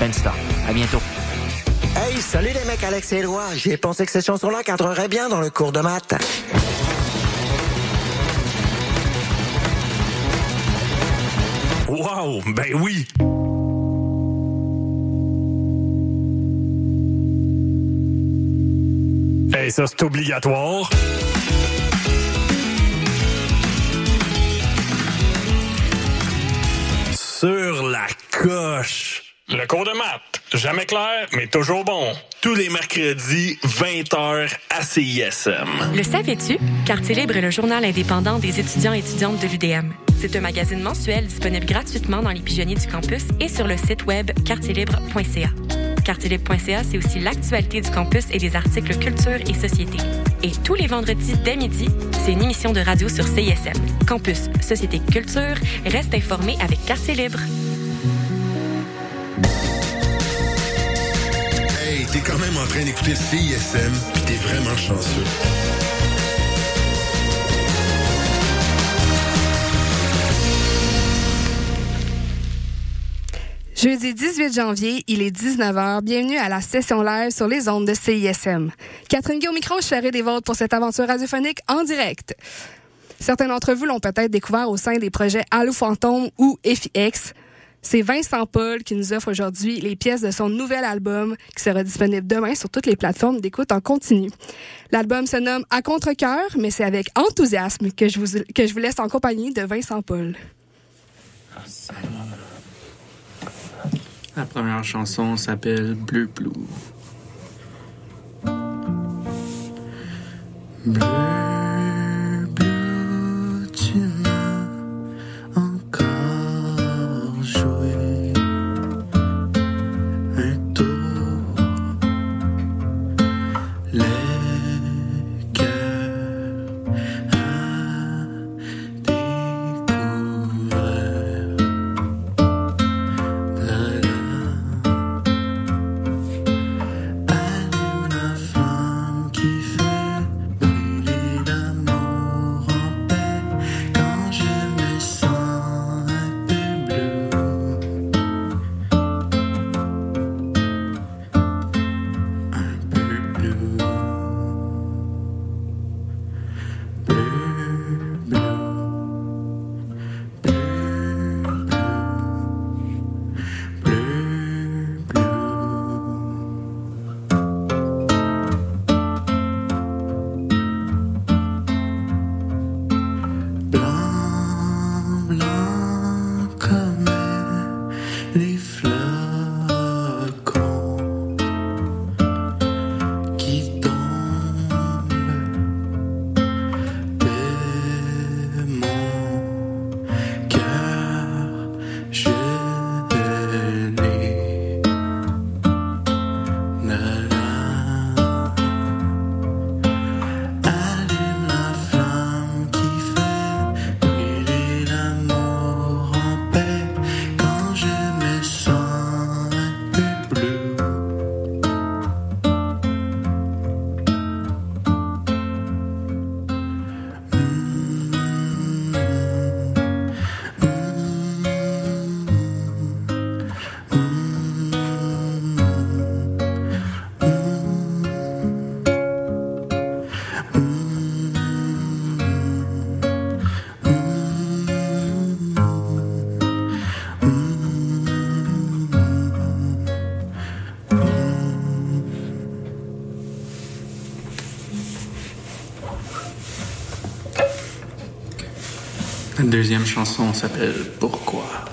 Ben Star. À bientôt. Hey, salut les mecs, Alex et Éloi. J'ai pensé que cette chanson-là cadrerait bien dans le cours de maths. Wow, ben oui. Hey, ça, c'est obligatoire. Sur la coche. Le cours de maths. Jamais clair, mais toujours bon. Tous les mercredis, 20h à CISM. Le savais-tu? Quartier Libre est le journal indépendant des étudiants et étudiantes de l'UDM. C'est un magazine mensuel disponible gratuitement dans les pigeonniers du campus et sur le site web quartierlibre.ca. Quartierlibre.ca, c'est aussi l'actualité du campus et des articles culture et société. Et tous les vendredis dès midi, c'est une émission de radio sur CISM. Campus, société, culture, reste informé avec Quartier Libre. T'es quand même en train d'écouter CISM, pis t'es vraiment chanceux. Jeudi 18 janvier, il est 19h. Bienvenue à la session live sur les ondes de CISM. Catherine Guy au micro, je serai des vôtres pour cette aventure radiophonique en direct. Certains d'entre vous l'ont peut-être découvert au sein des projets Allo Fantôme ou FX. C'est Vincent Paul qui nous offre aujourd'hui les pièces de son nouvel album qui sera disponible demain sur toutes les plateformes d'écoute en continu. L'album se nomme À contre-cœur, mais c'est avec enthousiasme que je, vous, que je vous laisse en compagnie de Vincent Paul. La première chanson s'appelle Bleu Blue. Bleu, deuxième chanson s'appelle Pourquoi?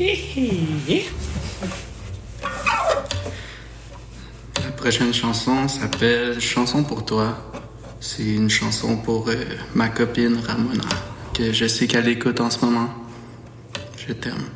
La prochaine chanson s'appelle Chanson pour toi. C'est une chanson pour euh, ma copine Ramona, que je sais qu'elle écoute en ce moment. Je t'aime.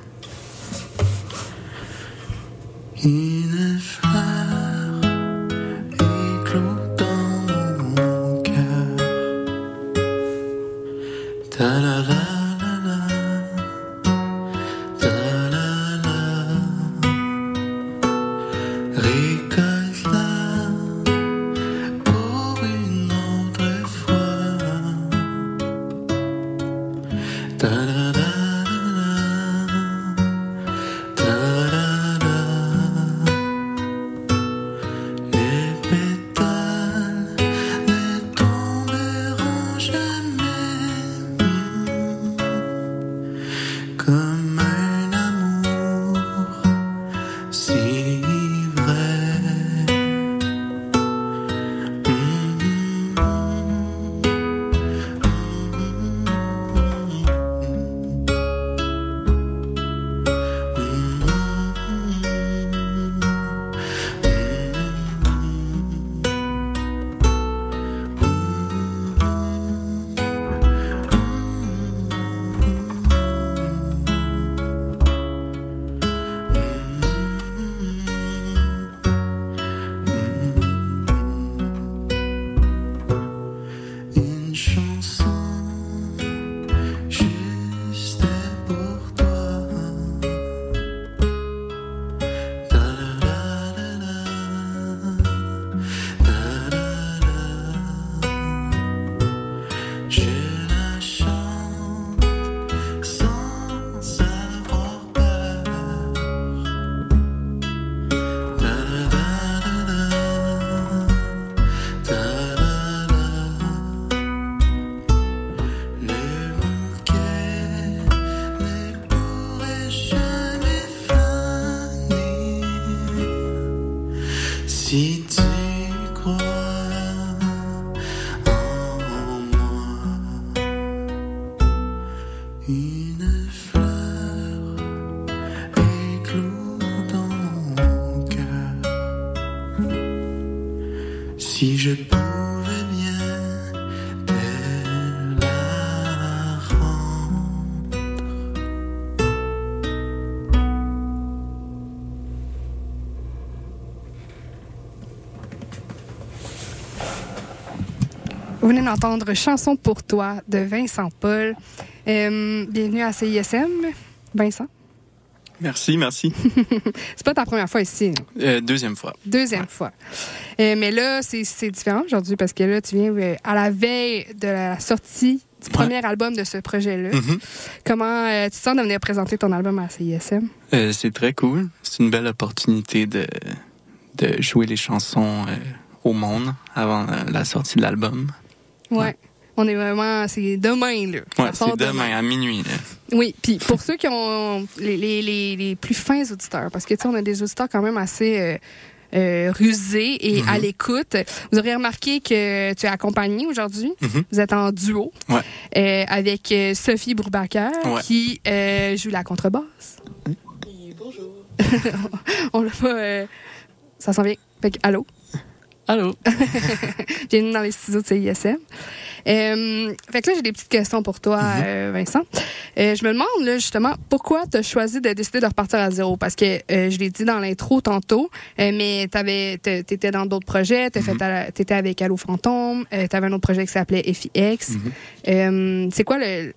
Venez d'entendre Chanson pour toi de Vincent Paul. Euh, bienvenue à CISM, Vincent. Merci, merci. C'est pas ta première fois ici, non? Euh, deuxième fois. deuxième fois. Euh, mais là, c'est différent aujourd'hui parce que là, tu viens à la veille de la sortie du premier album de ce projet-là. Mhm. Comment euh, tu te sens de venir présenter ton album à CISM? C'est très cool. C'est une belle opportunité de, de jouer les chansons au monde avant la sortie de l'album. Ouais. Ouais. On est vraiment. C'est demain, là. Ouais, c'est demain à minuit. là. Oui, puis pour ceux qui ont les, les, les, les plus fins auditeurs, parce que tu sais, on a des auditeurs quand même assez euh, euh, rusés et Mhm. à l'écoute. Vous aurez remarqué que tu es accompagné aujourd'hui. Mhm. Vous êtes en duo Ouais. euh, avec euh, Sophie Bourbacker Ouais. qui euh, joue la contrebasse. bonjour. on l'a pas. euh, ça s'en vient. Fait que, allô? Allô? Bienvenue dans les studios de CISM. Euh, fait que là, j'ai des petites questions pour toi, Mhm. euh, Vincent. Euh, je me demande, là, justement, pourquoi tu as choisi de décider de repartir à zéro? Parce que euh, je l'ai dit dans l'intro tantôt, mais tu étais dans d'autres projets, tu Mhm. étais avec Allo Fantôme, tu avais un autre projet qui s'appelait FIX. Euh, C'est quoi le,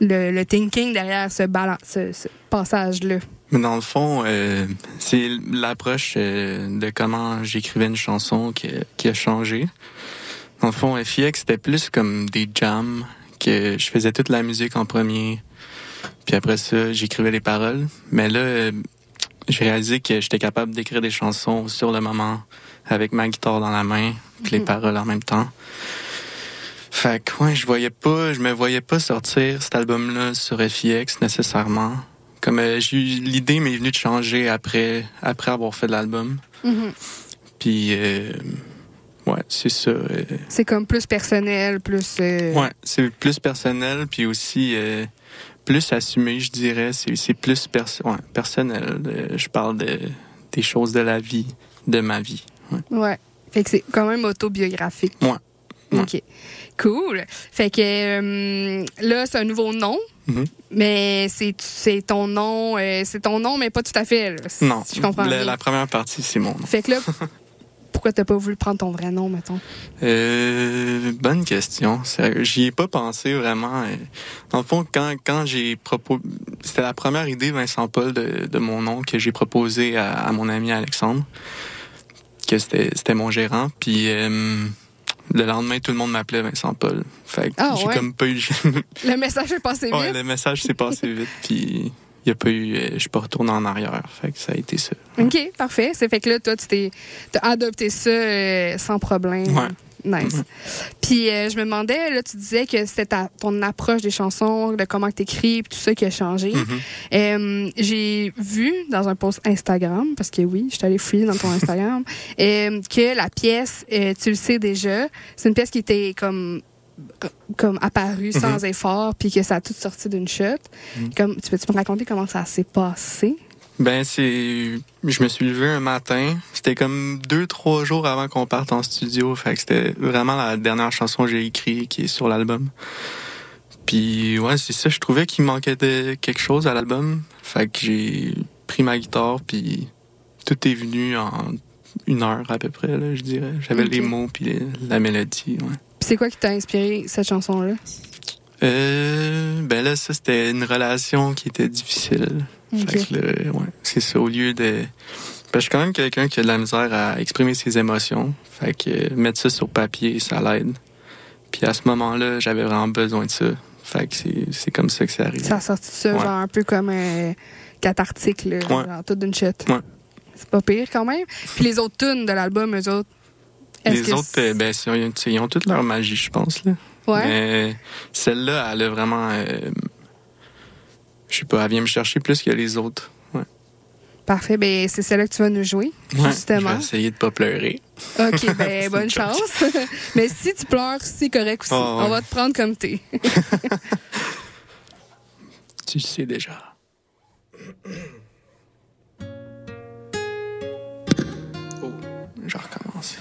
le, le thinking derrière ce, balan- ce, ce passage-là? Mais dans le fond, euh, c'est l'approche euh, de comment j'écrivais une chanson qui, qui a changé. Dans le fond, FIX, c'était plus comme des jams, que je faisais toute la musique en premier, puis après ça, j'écrivais les paroles. Mais là, euh, j'ai réalisé que j'étais capable d'écrire des chansons sur le moment, avec ma guitare dans la main, puis les Mhm. paroles en même temps. Fait que, ouais, je voyais pas, je me voyais pas sortir cet album-là sur FIX nécessairement. Comme euh, j'ai eu l'idée m'est venue de changer après après avoir fait l'album. Mhm. Puis euh, ouais, c'est ça. euh, C'est comme plus personnel, plus... ouais, c'est plus personnel puis aussi plus assumé, je dirais. C'est plus perso- ouais, personnel. Je parle de des choses de la vie, de ma vie. Ouais. Ouais. Fait que c'est quand même autobiographique. Ouais. Ouais. OK. Cool. Fait que euh, là, c'est un nouveau nom. Mhm. Mais c'est ton nom, euh, c'est ton nom, mais pas tout à fait. là, si Non, je comprends la, la première partie c'est mon nom. Fait que là, pourquoi t'as pas voulu prendre ton vrai nom, mettons? Euh, bonne question. J'y ai pas pensé vraiment. euh. Dans le fond, quand, quand j'ai proposé... C'était la première idée, Vincent Paul, de, de mon nom que j'ai proposé à, à mon ami Alexandre, que c'était c'était mon gérant. Puis euh, le lendemain, tout le monde m'appelait Vincent Paul. Fait que Ah, j'ai ouais? comme pas eu... Le message est passé vite? ouais, le message s'est passé vite, puis il a pas eu... euh, Je suis pas retourné en arrière. Fait que ça a été ça. OK, parfait. C'est fait que là, toi, tu t'es t'as adopté ça euh, sans problème. Ouais. Nice. Puis euh, je me demandais, là, tu disais que c'était ta- ton approche des chansons, de comment tu écris, tout ça qui a changé. Mhm. Euh, J'ai vu dans un post Instagram, parce que oui, je suis allée fouiller dans ton Instagram, euh, que la pièce, tu le sais déjà, c'est une pièce qui était comme comme apparue sans effort puis que ça a tout sorti d'une shot. Comme tu peux-tu me raconter comment ça s'est passé? Ben, c'est. Je me suis levé un matin. C'était comme deux, trois jours avant qu'on parte en studio. Fait que c'était vraiment la dernière chanson que j'ai écrite qui est sur l'album. Puis, ouais, c'est ça. Je trouvais qu'il manquait de quelque chose à l'album. Fait que j'ai pris ma guitare, puis tout est venu en une heure à peu près, là, je dirais. J'avais les mots, puis les- la mélodie, ouais. Puis c'est quoi qui t'a inspiré cette chanson là Euh, ben là, ça, c'était une relation qui était difficile. Ok. Fait que là, ouais, c'est ça, au lieu de... Ben, je suis quand même quelqu'un qui a de la misère à exprimer ses émotions. Fait que euh, mettre ça sur papier, ça l'aide. Puis à ce moment-là, j'avais vraiment besoin de ça. Fait que c'est, c'est comme ça que c'est arrivé. Ça a sorti ça Ouais. genre un peu comme un cathartique là, Ouais. genre tout d'une shot. Ouais. C'est pas pire quand même. Puis les autres tunes de l'album, eux autres. Les que autres, euh, ben, ils ont, ils ont toute leur magie, je pense. Là. ouais. Mais celle-là, elle a vraiment... euh, je sais pas, elle vient me chercher plus que les autres. Ouais. Parfait, ben c'est celle-là que tu vas nous jouer, Ouais, justement. Je vais essayer de pas pleurer. OK, ben bonne chance. Mais si tu pleures, c'est correct aussi. Oh, ouais. On va te prendre comme t'es. Tu le sais déjà. Oh, je recommence.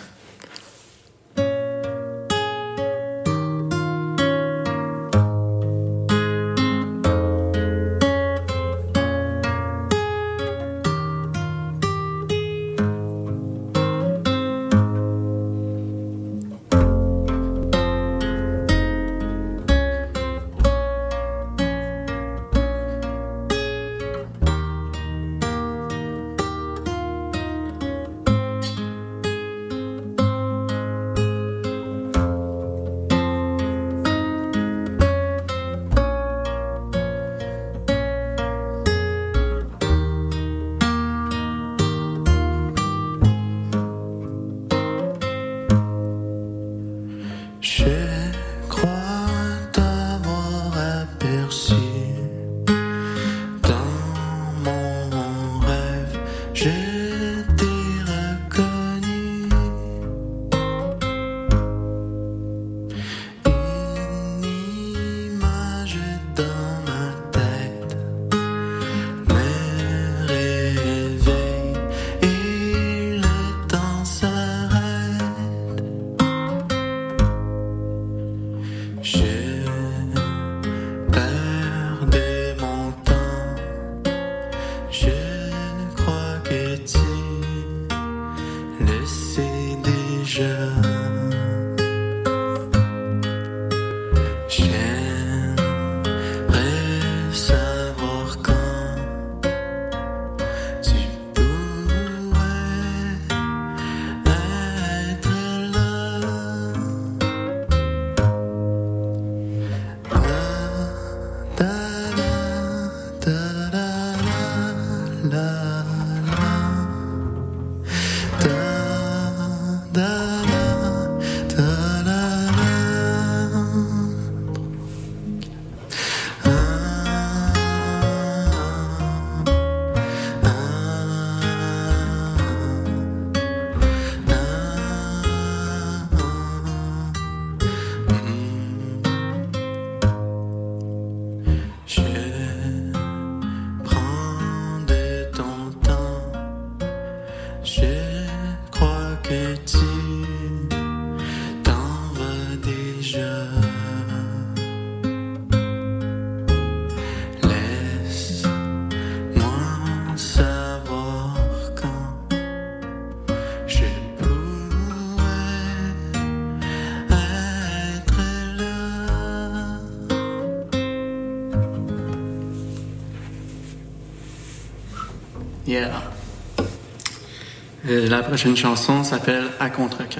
La prochaine chanson s'appelle À contre-cœur.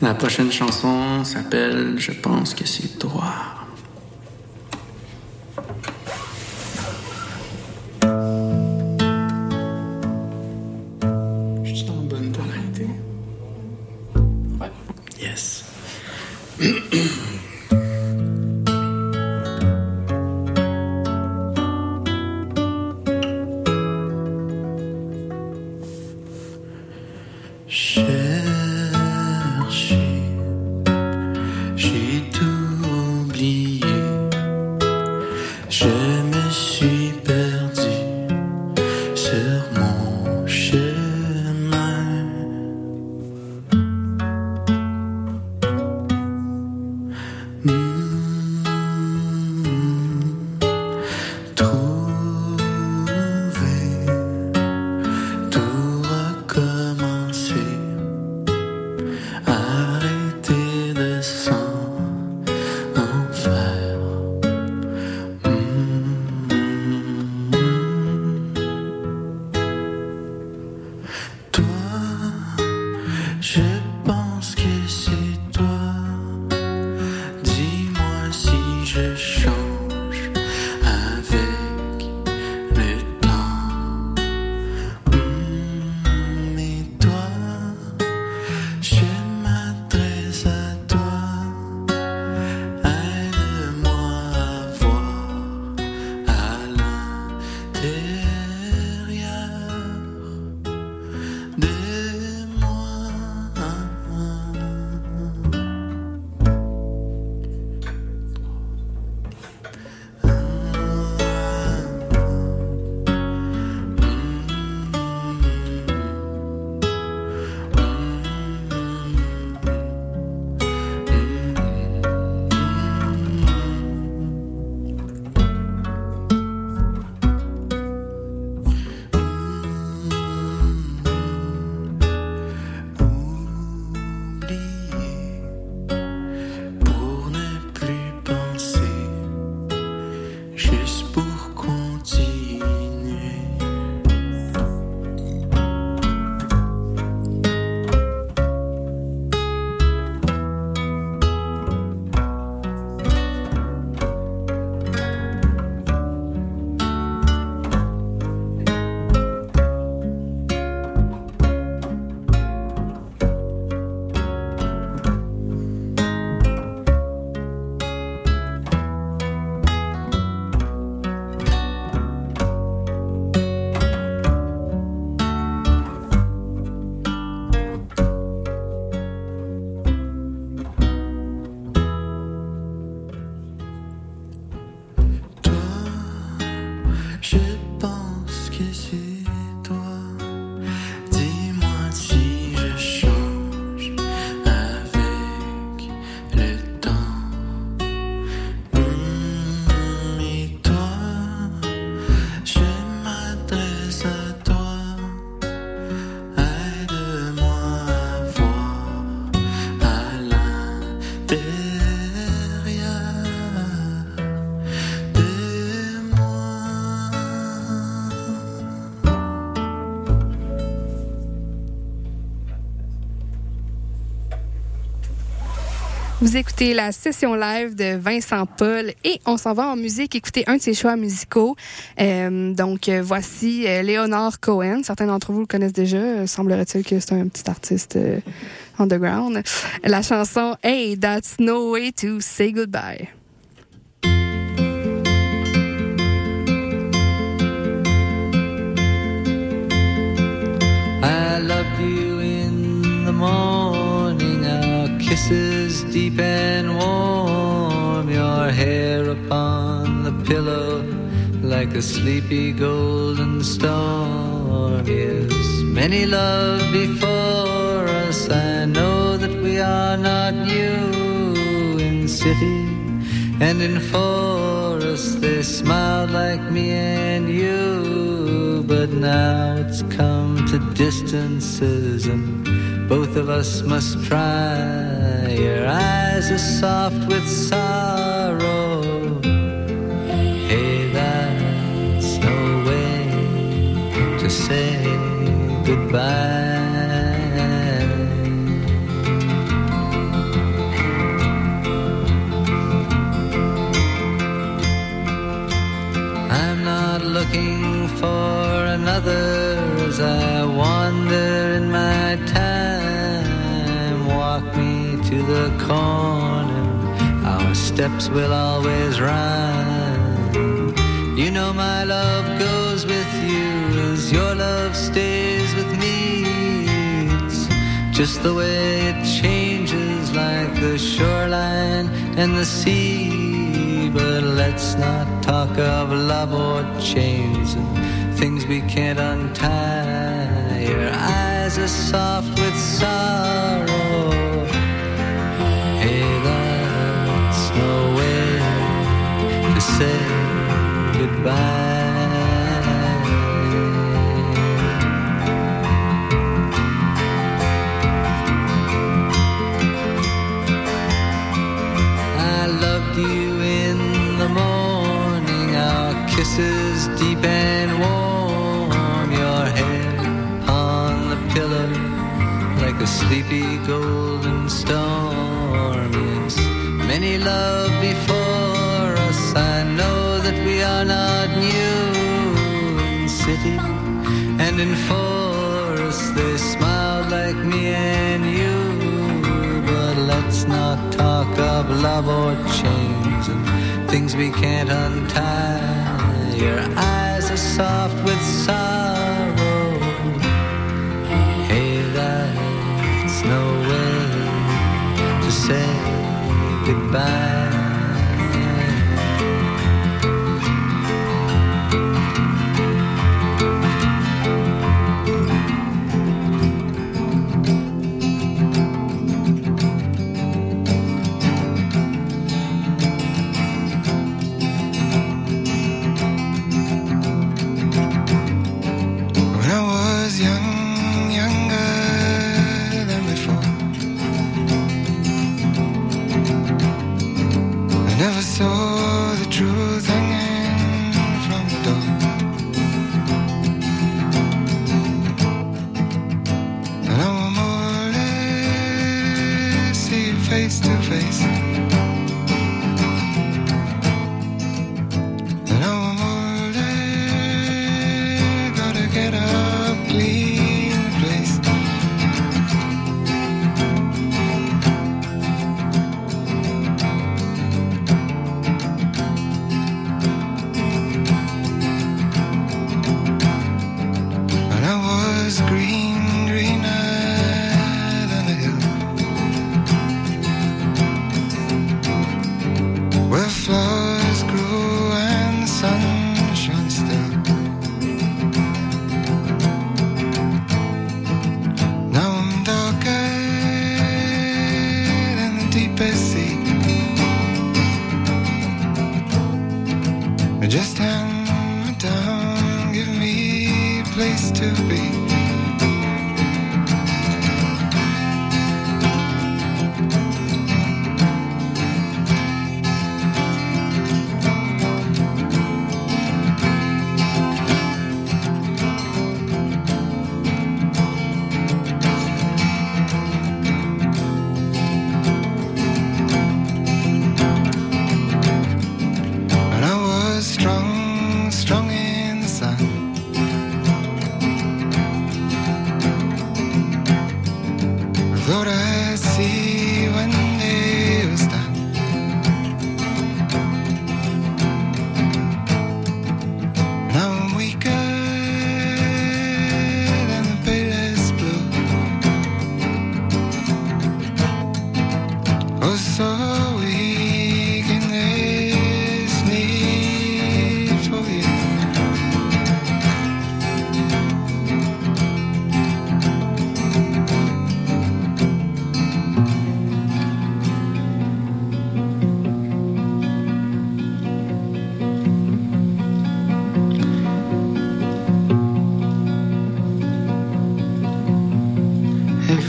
La prochaine chanson s'appelle Je pense que c'est Vous écoutez la session live de Vincent Paul et on s'en va en musique écouter un de ses choix musicaux. Euh, donc euh, voici euh, Léonard Cohen. Certains d'entre vous le connaissent déjà. Euh, Semblerait-il que c'est un petit artiste euh, underground. La chanson Hey, That's No Way to Say Goodbye. Deep and warm, your hair upon the pillow like a sleepy golden storm. Yes, many love before us. I know that we are not new in city and in forest. They smiled like me and you, but now it's come to distances and both of us must try. Your eyes are soft with sorrow. Hey, that's no way to say goodbye. I'm not looking for another as I wander in my time. Walk me to the corner, our steps will always rhyme. You know my love goes with you as your love stays with me. It's just the way it changes like the shoreline and the sea. But let's not talk of love or chains and things we can't untie. Your eyes are soft with sorrow. Hey, that's no way to say goodbye. New in city and in forest. They smiled like me and you. But let's not talk of love or chains and things we can't untie. Your eyes are soft with sorrow. Hey, that's no way to say goodbye.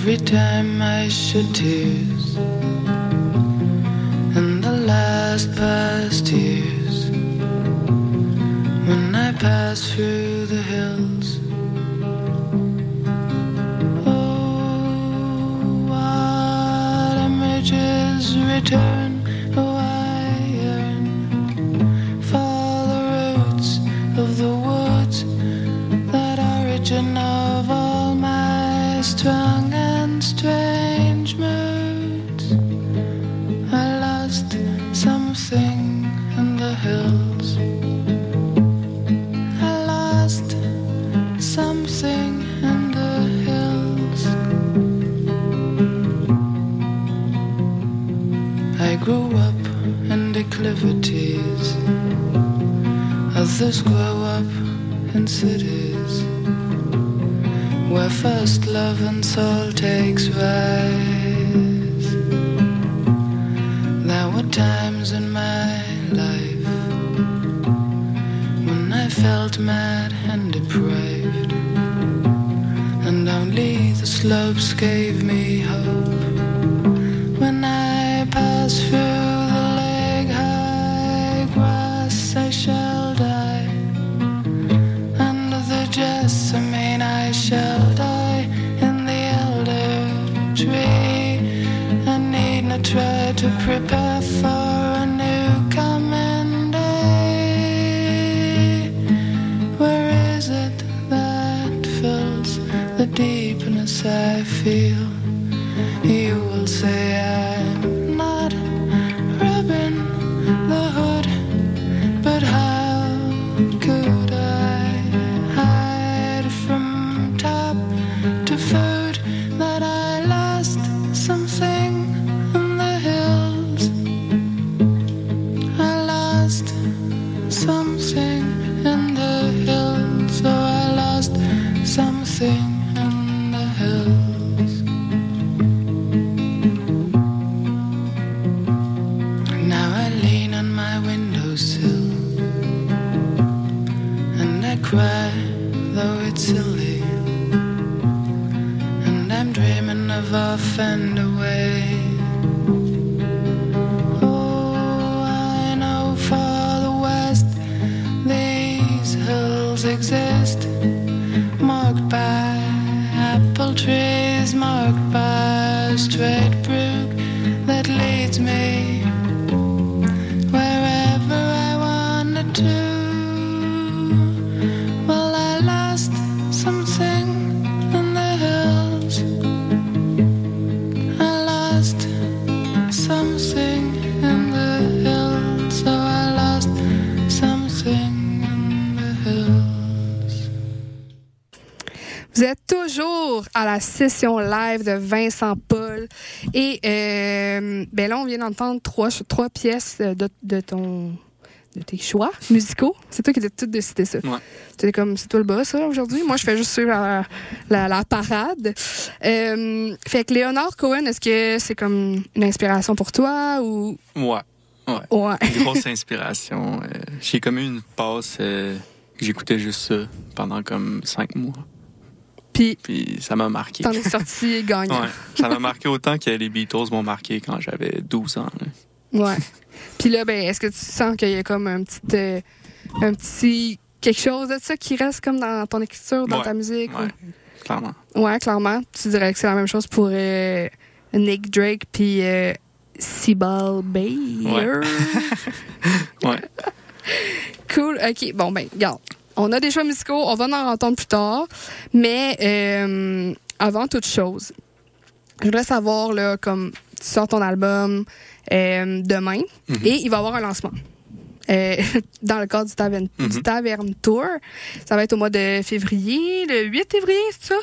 every time I shed tears in the last past years when I pass through the hills. Oh, what images return? Others grow up in cities where first love and soul takes rise. There were times in my life when I felt mad and deprived, and only the slopes gave me session live de Vincent Paul. Et euh, ben là, on vient d'entendre trois, trois pièces de, de ton de tes choix musicaux. C'est toi qui as tout décidé ça. Ouais. C'était comme, c'est toi le boss, aujourd'hui. Moi, je fais juste suivre la, la, la parade. Euh, fait que Léonard Cohen, est-ce que c'est comme une inspiration pour toi ou? Ouais. Ouais. Ouais. Grosse inspiration. Euh, j'ai comme eu une passe euh, que j'écoutais juste ça pendant comme cinq mois. Puis, Puis ça m'a marqué. t'en es sorti gagnant. Ouais. Ça m'a marqué autant que les Beatles m'ont marqué quand j'avais 12 ans. là. Ouais. Puis là, ben, est-ce que tu sens qu'il y a comme un petit, euh, un petit quelque chose de ça qui reste comme dans ton écriture, dans Ouais. ta musique? Ouais, clairement. ou- Ouais, clairement. Tu dirais que c'est la même chose pour euh, Nick Drake puis euh, Seaball Bayer. Ouais. Cool. OK. Bon, ben, regarde. On a des choix musicaux. On va en entendre plus tard. Mais euh, avant toute chose, je voudrais savoir, là, comme tu sors ton album euh, demain Mhm. et il va y avoir un lancement. Euh, dans le cadre du Taverne, du Mhm. Taverne Tour. Ça va être au mois de février, le 8 février, c'est ça?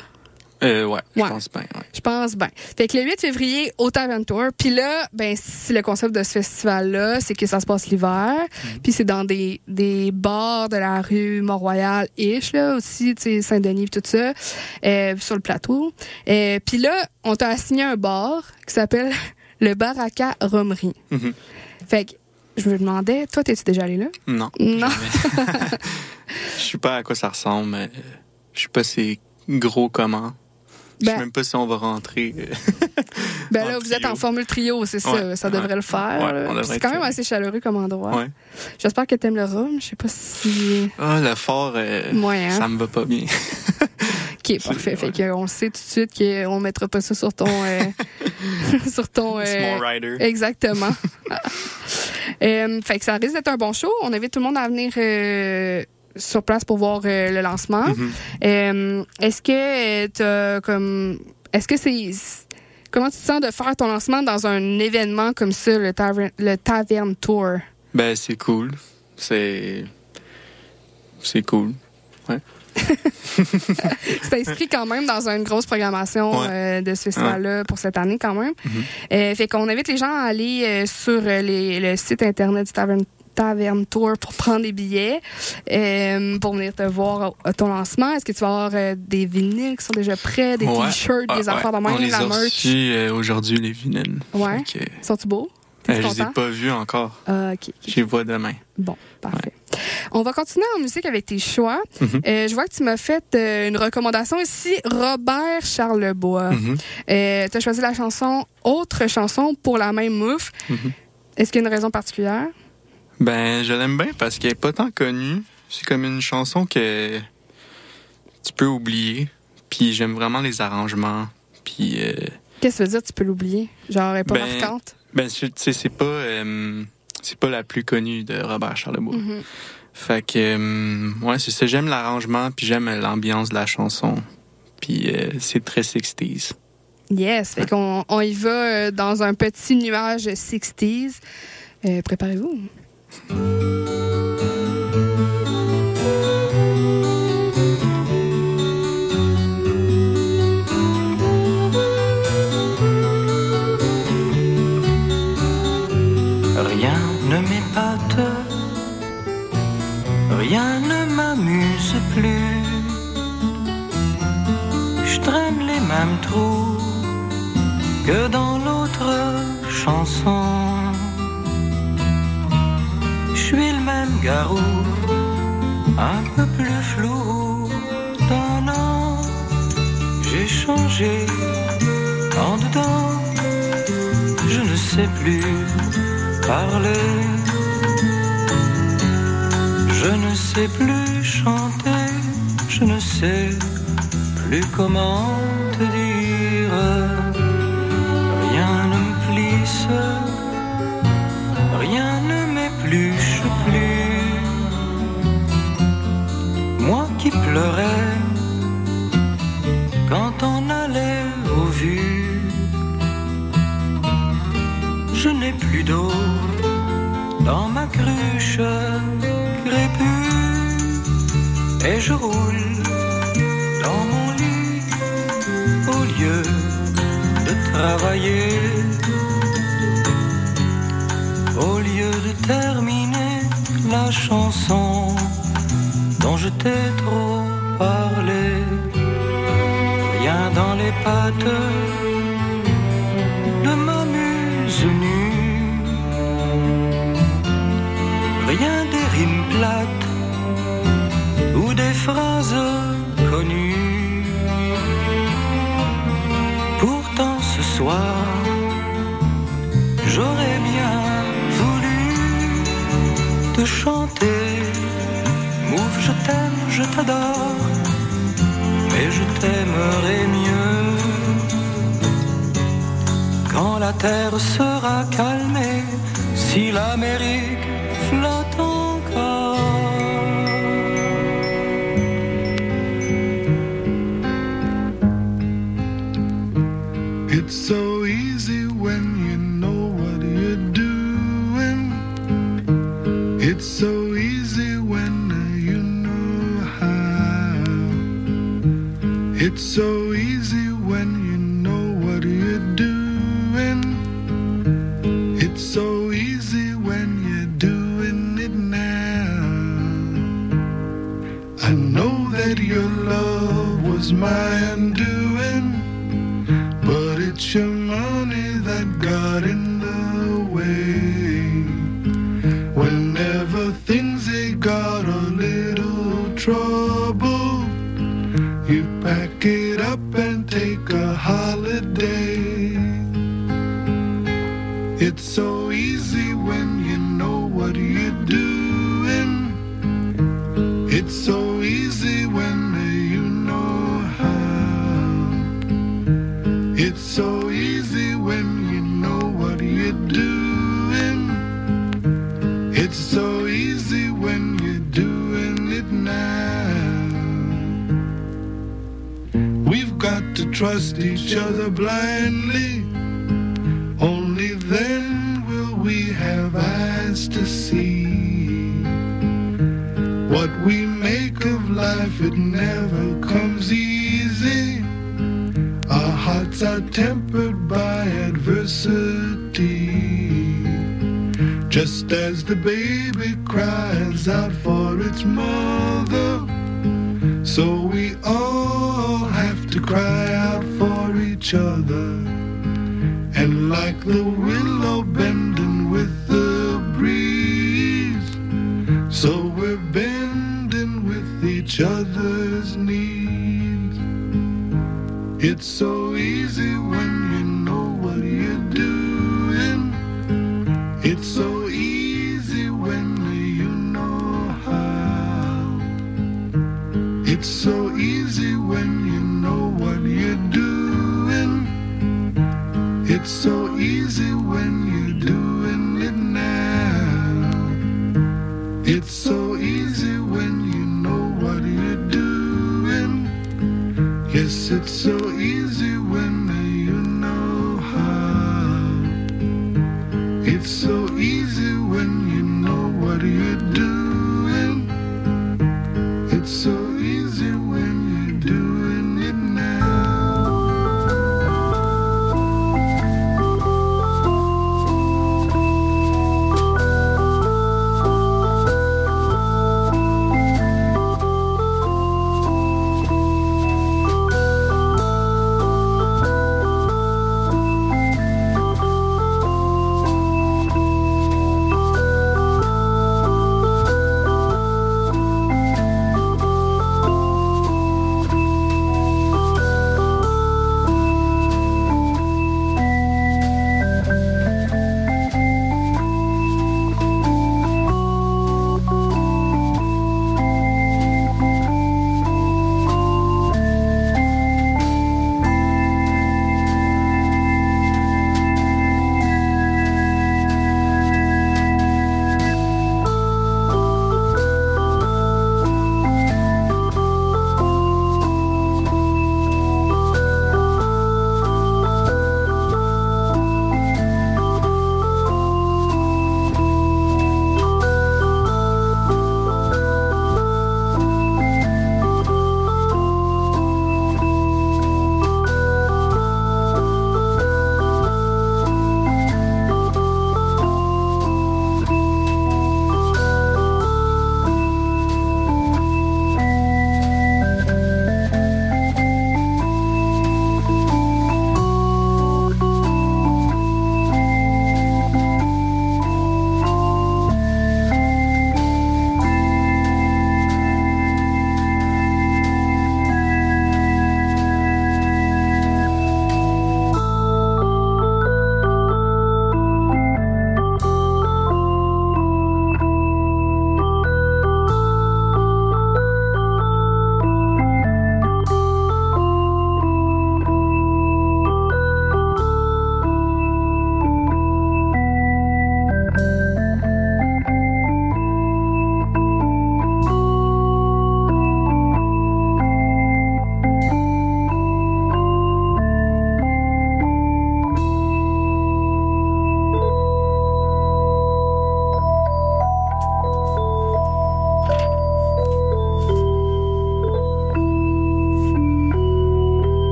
Euh, ouais, je pense bien. Ouais. Je pense bien. Fait que le 8 février, au Tavern Tour. Puis là, ben, si le concept de ce festival-là, c'est que ça se passe l'hiver. Puis c'est dans des, des bars de la rue Mont-Royal-ish, là, aussi, tu sais, Saint-Denis, tout ça, euh, sur le plateau. Euh, puis là, on t'a assigné un bar qui s'appelle le Baraka Romerie. Mhm. Fait que je me demandais, toi, t'es-tu déjà allé là? Non. Non. Je sais pas à quoi ça ressemble, mais euh, je sais pas c'est gros comment. Je sais Ben- même pas si on va rentrer. euh, Ben En là, vous êtes en formule trio, c'est ça. Ouais, ça devrait ouais. le faire. Ouais, c'est quand même assez chaleureux comme endroit. J'espère que t'aimes le rhum. Je sais pas si... Ah, le fort, euh, Moyen. ça me va pas bien. OK, parfait. Fait qu'on le sait tout de suite qu'on mettra pas ça sur ton... euh, sur ton... euh, Small Rider. Exactement. Fait que ça risque d'être un bon show. On invite tout le monde à venir sur place pour voir euh, le lancement. Mhm. Euh, est-ce que tu as comme est-ce que c'est comment tu te sens de faire ton lancement dans un événement comme ça le tavern, le tavern tour? Ben, c'est cool. C'est. C'est cool. Tu t'es inscrit quand même dans une grosse programmation Ouais. euh, de ce festival-là pour cette année quand même. Euh, fait qu'on invite les gens à aller euh, sur euh, les- le site internet du Tavern Tavern Tour pour prendre des billets euh, pour venir te voir à ton lancement. Est-ce que tu vas avoir euh, des vinyles qui sont déjà prêts, des Ouais. t-shirts, Ah, des ouais. affaires de On même, les la a merch? euh, aujourd'hui, les vinyles. Ouais. Que, Sont-ils beaux? euh, je les ai pas vus encore. Ah, ok. ok. Je les vois demain. Bon, parfait. On va continuer en musique avec tes choix. Mhm. Euh, je vois que tu m'as fait euh, une recommandation ici, Robert Charlebois. Mhm. Euh, tu as choisi la chanson Autre chanson pour la même mouffe. Mhm. Est-ce qu'il y a une raison particulière? Ben, je l'aime bien parce qu'elle est pas tant connue. C'est comme une chanson que tu peux oublier. Puis j'aime vraiment les arrangements. Puis, euh, Qu'est-ce que ça veut dire tu peux l'oublier? Genre, elle est pas Ben, marquante? ben, tu sais, c'est pas, euh, c'est pas la plus connue de Robert Charlebois. Mhm. Fait que, euh, ouais, c'est ça. J'aime l'arrangement, puis j'aime l'ambiance de la chanson. Puis euh, c'est très 60s. Yes, fait qu'on on y va dans un petit nuage 60s. Euh, Préparez-vous. Rien ne m'épate, rien ne m'amuse plus. Je traîne les mêmes trous que dans l'autre chanson. Je suis le même garou, un peu plus flou d'un an. J'ai changé en dedans, je ne sais plus parler. Je ne sais plus chanter, je ne sais plus comment plus d'eau dans ma cruche crépue. Et je roule dans mon lit au lieu de travailler. Au lieu de terminer la chanson dont je t'ai trop parlé rien dans les pattes chanter. Mouf, je t'aime, je t'adore, mais je t'aimerais mieux quand la terre sera calmée, si l'Amérique It's so easy when you know how. It's so so easy when you know what you're doing. It's so easy when you know how. It's so easy when you know what you're doing. It's so easy when you're doing it now. It's so easy when you know what you're doing. Yes, it's so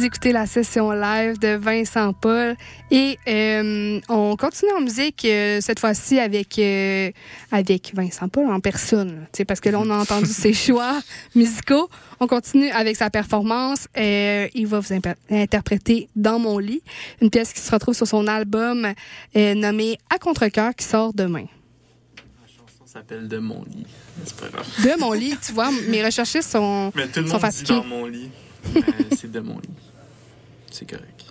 Vous écoutez la session live de Vincent Paul et euh, on continue en musique euh, cette fois-ci avec euh, avec Vincent Paul en personne, parce que là on a entendu ses choix musicaux. On continue avec sa performance. Euh, il va vous interpréter Dans mon lit, une pièce qui se retrouve sur son album euh, nommé À contre-cœur qui sort demain. Ça s'appelle De mon lit. C'est pas grave. De mon lit, tu vois, mes recherchistes sont, Mais tout le sont monde dit fatigués. dans mon lit. Mais c'est de. C'est correct.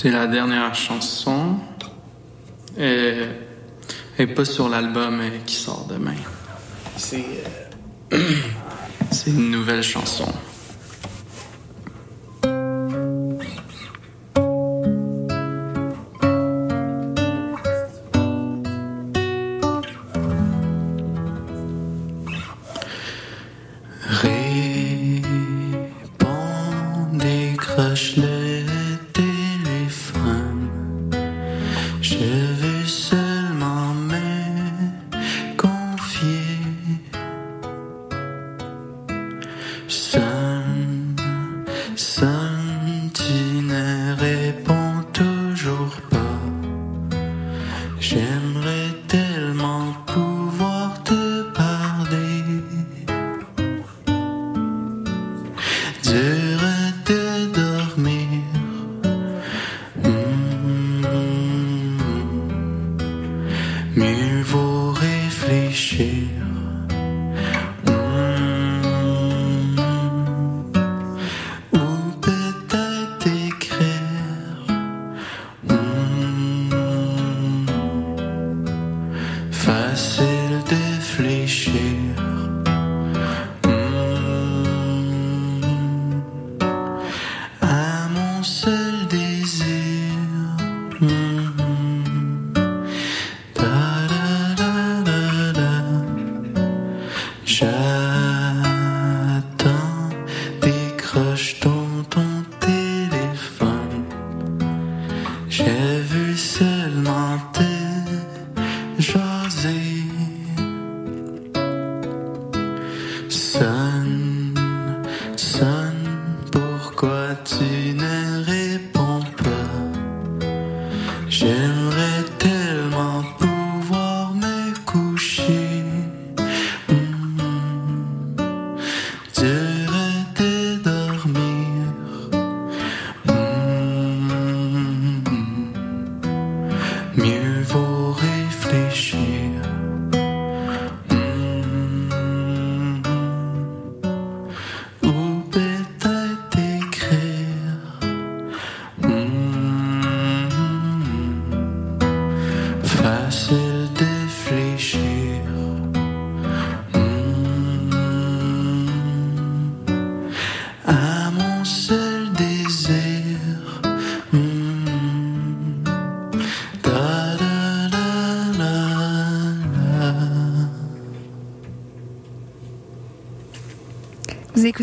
C'est la dernière chanson et, pas sur l'album qui sort demain. C'est. Euh, nouvelle chanson.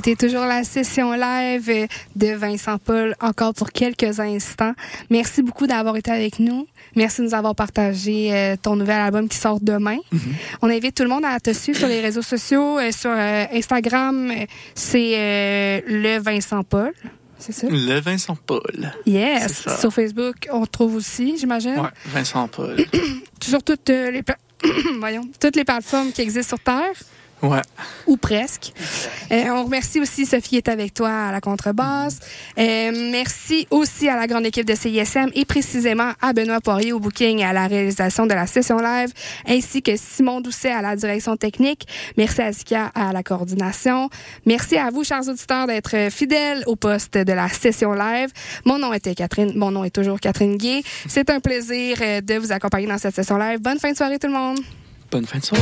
Écoutez toujours la session live euh, de Vincent Paul encore pour quelques instants. Merci beaucoup d'avoir été avec nous. Merci de nous avoir partagé euh, ton nouvel album qui sort demain. On invite tout le monde à te suivre sur les réseaux sociaux. euh, sur euh, Instagram, c'est le Vincent Paul. C'est ça? Le Vincent Paul. Yes. C'est. Sur Facebook, on te trouve aussi, j'imagine. Ouais, Vincent Paul. Sur toutes les voyons, toutes les plateformes qui existent sur Terre. Ouais. ou presque. Euh, on remercie aussi Sophie qui est avec toi à la contrebasse. Euh, merci aussi à la grande équipe de CISM et précisément à Benoît Poirier au booking et à la réalisation de la session live, ainsi que Simon Doucet à la direction technique. Merci à Zika à la coordination. Merci à vous, chers auditeurs, d'être fidèles au poste de la session live. Mon nom était Catherine, mon nom est toujours Catherine Gay. C'est un plaisir euh, de vous accompagner dans cette session live. Bonne fin de soirée tout le monde. Bonne fin de soirée.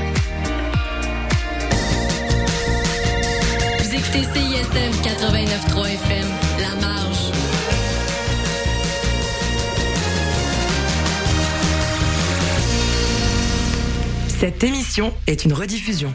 Écoutez CISM 89.3 FM, La Marge. Cette émission est une rediffusion.